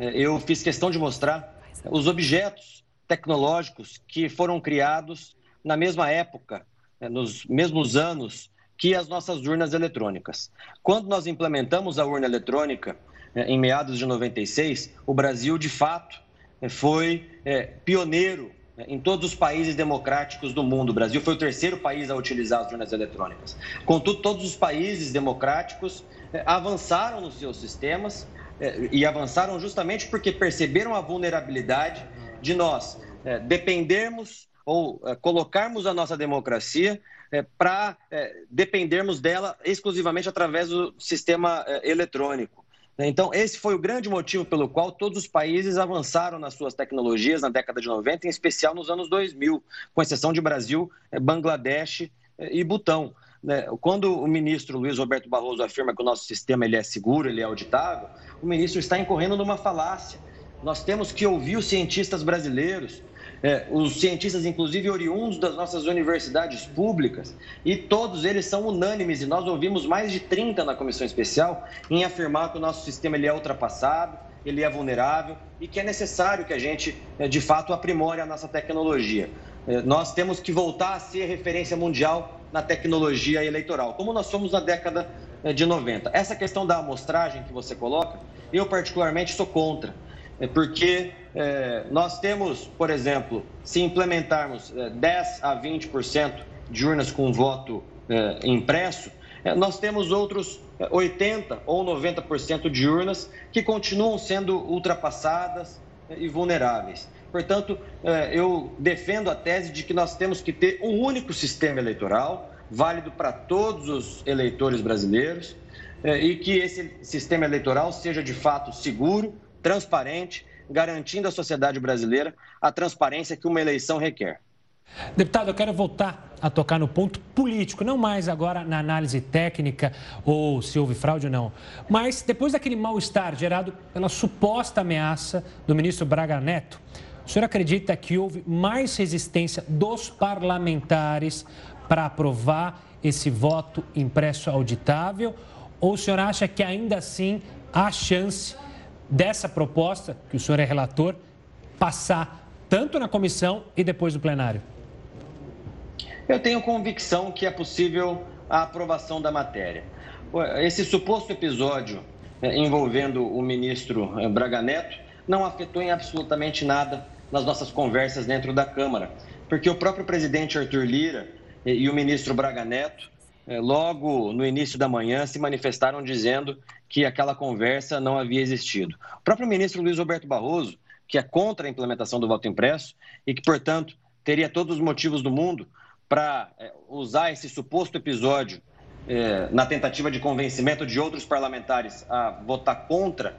eu fiz questão de mostrar os objetos tecnológicos que foram criados na mesma época, é, nos mesmos anos que as nossas urnas eletrônicas. Quando nós implementamos a urna eletrônica, é, em meados de 96, o Brasil, de fato, foi pioneiro em todos os países democráticos do mundo. O Brasil foi o terceiro país a utilizar as urnas eletrônicas. Contudo, todos os países democráticos avançaram nos seus sistemas é, e avançaram justamente porque perceberam a vulnerabilidade de nós é, dependermos ou é, colocarmos a nossa democracia para dependermos dela exclusivamente através do sistema eletrônico. Então, esse foi o grande motivo pelo qual todos os países avançaram nas suas tecnologias na década de 90, em especial nos anos 2000, com exceção de Brasil, Bangladesh e Butão. Né? Quando o ministro Luiz Roberto Barroso afirma que o nosso sistema ele é seguro, ele é auditável, o ministro está incorrendo numa falácia. Nós temos que ouvir os cientistas brasileiros, é, os cientistas, inclusive oriundos das nossas universidades públicas, e todos eles são unânimes, e nós ouvimos mais de 30 na comissão especial em afirmar que o nosso sistema ele é ultrapassado, ele é vulnerável e que é necessário que a gente, é, de fato, aprimore a nossa tecnologia. É, nós temos que voltar a ser referência mundial na tecnologia eleitoral, como nós somos na década é, de 90. Essa questão da amostragem que você coloca, eu particularmente sou contra, porque é, nós temos, por exemplo, se implementarmos 10 a 20% de urnas com voto impresso, nós temos outros 80 ou 90% de urnas que continuam sendo ultrapassadas e vulneráveis. Portanto, é, eu defendo a tese de que nós temos que ter um único sistema eleitoral, válido para todos os eleitores brasileiros, é, e que esse sistema eleitoral seja de fato seguro, transparente, garantindo à sociedade brasileira a transparência que uma eleição requer. Deputado, eu quero voltar a tocar no ponto político, não mais agora na análise técnica ou se houve fraude ou não, mas depois daquele mal-estar gerado pela suposta ameaça do ministro Braga Neto, o senhor acredita que houve mais resistência dos parlamentares para aprovar esse voto impresso auditável? Ou o senhor acha que ainda assim há chance dessa proposta, que o senhor é relator, passar tanto na comissão e depois do plenário? Eu tenho convicção que é possível a aprovação da matéria. Esse suposto episódio né, envolvendo o ministro eh, Braga Neto não afetou em absolutamente nada nas nossas conversas dentro da Câmara, porque o próprio presidente Arthur Lira e o ministro Braga Neto, eh, logo no início da manhã, se manifestaram dizendo que aquela conversa não havia existido. O próprio ministro Luiz Roberto Barroso, que é contra a implementação do voto impresso e que, portanto, teria todos os motivos do mundo para é, usar esse suposto episódio é, na tentativa de convencimento de outros parlamentares a votar contra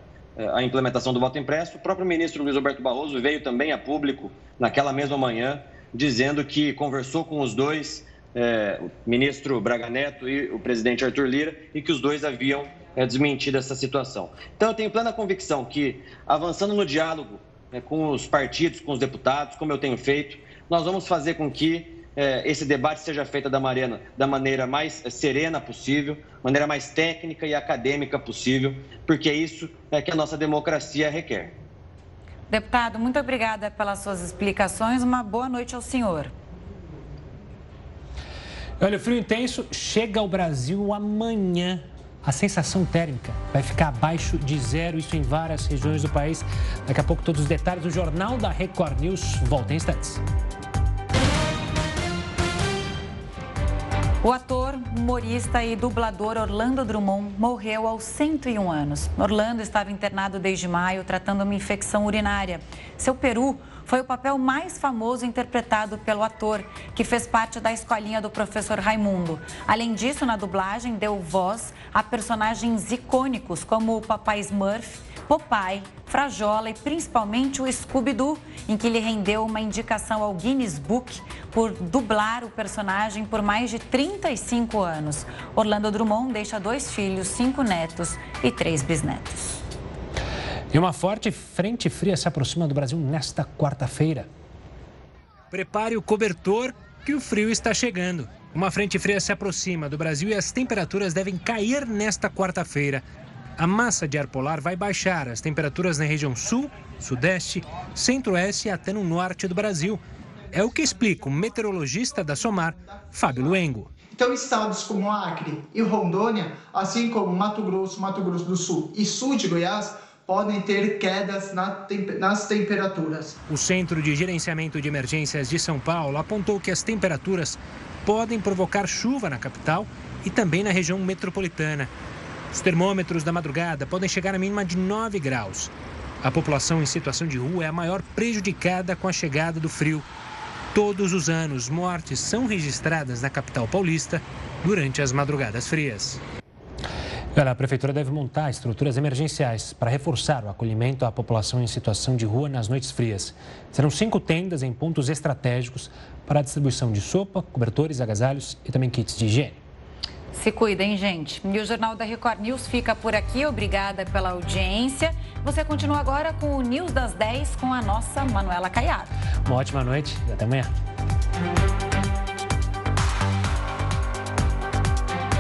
a implementação do voto impresso, o próprio ministro Luiz Roberto Barroso veio também a público naquela mesma manhã dizendo que conversou com os dois, é, o ministro Braga Neto e o presidente Arthur Lira, e que os dois haviam é, desmentido essa situação. Então, eu tenho plena convicção que, avançando no diálogo é, com os partidos, com os deputados, como eu tenho feito, nós vamos fazer com que é, esse debate seja feito da, maneira, da maneira mais serena possível, maneira mais técnica e acadêmica possível, porque é isso é que a nossa democracia requer. Deputado, muito obrigada pelas suas explicações. Uma boa noite ao senhor. Olha, o frio intenso chega ao Brasil amanhã. A sensação térmica vai ficar abaixo de zero, isso em várias regiões do país. Daqui a pouco, todos os detalhes do Jornal da Record News. Volta em instantes. O ator, humorista e dublador Orlando Drummond morreu aos 101 anos. Orlando estava internado desde maio tratando uma infecção urinária. Seu peru foi o papel mais famoso interpretado pelo ator, que fez parte da escolinha do professor Raimundo. Além disso, na dublagem, deu voz a personagens icônicos como o Papai Smurf, Popeye, Frajola e principalmente o Scooby-Doo, em que lhe rendeu uma indicação ao Guinness Book por dublar o personagem por mais de 35 anos. Orlando Drummond deixa dois filhos, cinco netos e três bisnetos. E uma forte frente fria se aproxima do Brasil nesta quarta-feira. Prepare o cobertor que o frio está chegando. Uma frente fria se aproxima do Brasil e as temperaturas devem cair nesta quarta-feira. A massa de ar polar vai baixar as temperaturas na região sul, sudeste, centro-oeste e até no norte do Brasil. É o que explica o meteorologista da SOMAR, Fábio Luengo. Então, estados como Acre e Rondônia, assim como Mato Grosso, Mato Grosso do Sul e sul de Goiás, podem ter quedas nas temperaturas. O Centro de Gerenciamento de Emergências de São Paulo apontou que as temperaturas podem provocar chuva na capital e também na região metropolitana. Os termômetros da madrugada podem chegar a mínima de 9 graus. A população em situação de rua é a maior prejudicada com a chegada do frio. Todos os anos, mortes são registradas na capital paulista durante as madrugadas frias. a Prefeitura deve montar estruturas emergenciais para reforçar o acolhimento à população em situação de rua nas noites frias. Serão cinco tendas em pontos estratégicos para a distribuição de sopa, cobertores, agasalhos e também kits de higiene. Se cuidem, gente. E o Jornal da Record News fica por aqui. Obrigada pela audiência. Você continua agora com o News das 10 com a nossa Manuela Caiado. Uma ótima noite e até amanhã.